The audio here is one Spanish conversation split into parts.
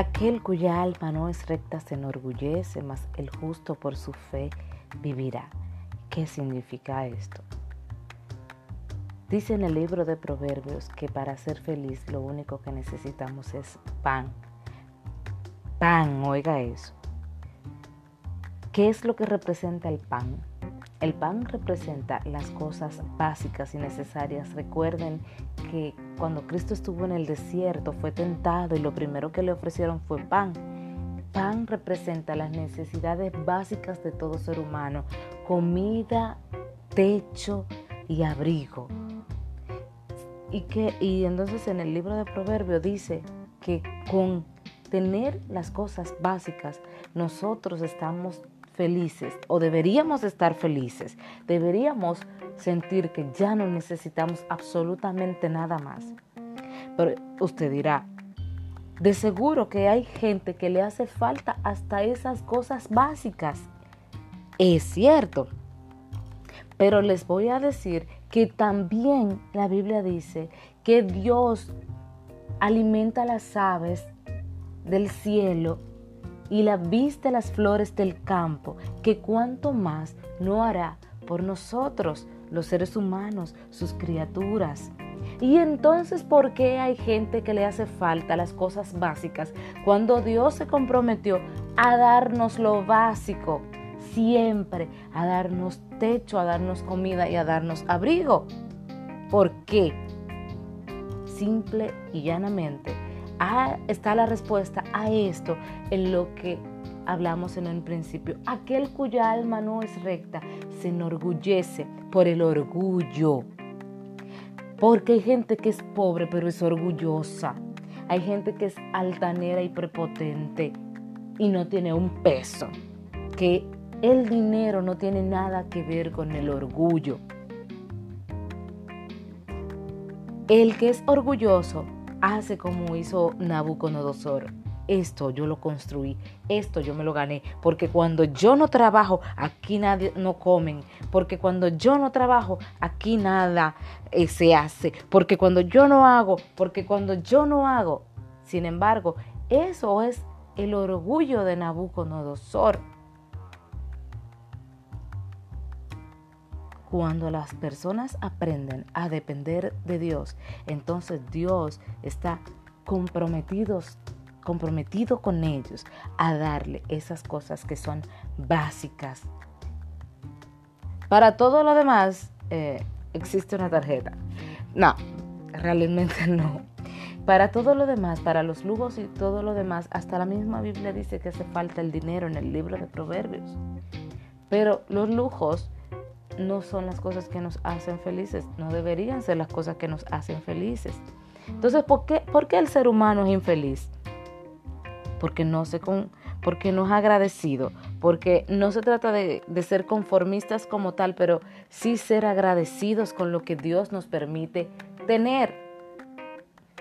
Aquel cuya alma no es recta se enorgullece, mas el justo por su fe vivirá. ¿Qué significa esto? Dice en el libro de Proverbios que para ser feliz lo único que necesitamos es pan. Pan, oiga eso. ¿Qué es lo que representa el pan? El pan representa las cosas básicas y necesarias. Recuerden que cuando Cristo estuvo en el desierto fue tentado y lo primero que le ofrecieron fue pan. Pan representa las necesidades básicas de todo ser humano. Comida, techo y abrigo. Y, que, y entonces en el libro de Proverbios dice que con tener las cosas básicas nosotros estamos felices o deberíamos estar felices. Deberíamos sentir que ya no necesitamos absolutamente nada más. Pero usted dirá, de seguro que hay gente que le hace falta hasta esas cosas básicas. Es cierto. Pero les voy a decir que también la Biblia dice que Dios alimenta las aves del cielo y la viste las flores del campo, que cuanto más no hará por nosotros, los seres humanos, sus criaturas. Y entonces, ¿por qué hay gente que le hace falta las cosas básicas cuando Dios se comprometió a darnos lo básico? Siempre, a darnos techo, a darnos comida y a darnos abrigo. ¿Por qué? Simple y llanamente está la respuesta a esto en lo que hablamos en el principio. Aquel cuya alma no es recta se enorgullece por el orgullo. Porque hay gente que es pobre pero es orgullosa. Hay gente que es altanera y prepotente y no tiene un peso. Que el dinero no tiene nada que ver con el orgullo. El que es orgulloso hace como hizo Nabucodonosor. Esto yo lo construí, esto yo me lo gané, porque cuando yo no trabajo, aquí nadie no comen, porque cuando yo no trabajo, aquí nada eh, se hace, porque cuando yo no hago, porque cuando yo no hago. Sin embargo, eso es el orgullo de Nabucodonosor. Cuando las personas aprenden a depender de Dios, entonces Dios está comprometidos, comprometido con ellos a darle esas cosas que son básicas. Para todo lo demás eh, existe una tarjeta. No, realmente no. Para todo lo demás, para los lujos y todo lo demás, hasta la misma Biblia dice que hace falta el dinero en el libro de Proverbios. Pero los lujos no son las cosas que nos hacen felices, no deberían ser las cosas que nos hacen felices. Entonces, ¿por qué, por qué el ser humano es infeliz? Porque no, se con, porque no es agradecido, porque no se trata de, de ser conformistas como tal, pero sí ser agradecidos con lo que Dios nos permite tener.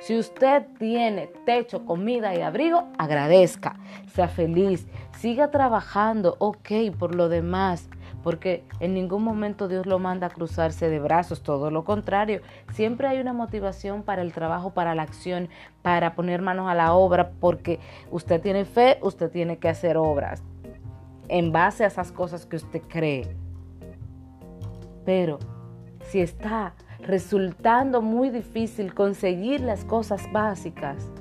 Si usted tiene techo, comida y abrigo, agradezca, sea feliz, siga trabajando, ok, por lo demás porque en ningún momento Dios lo manda a cruzarse de brazos, todo lo contrario, siempre hay una motivación para el trabajo, para la acción, para poner manos a la obra, porque usted tiene fe, usted tiene que hacer obras en base a esas cosas que usted cree. Pero si está resultando muy difícil conseguir las cosas básicas,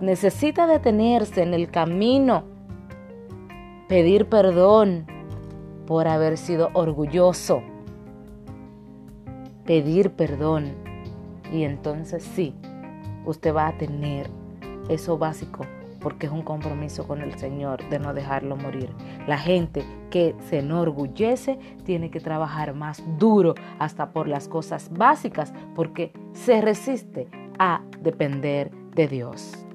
necesita detenerse en el camino, pedir perdón, por haber sido orgulloso. Pedir perdón. Y entonces sí, usted va a tener eso básico porque es un compromiso con el Señor de no dejarlo morir. La gente que se enorgullece tiene que trabajar más duro hasta por las cosas básicas porque se resiste a depender de Dios.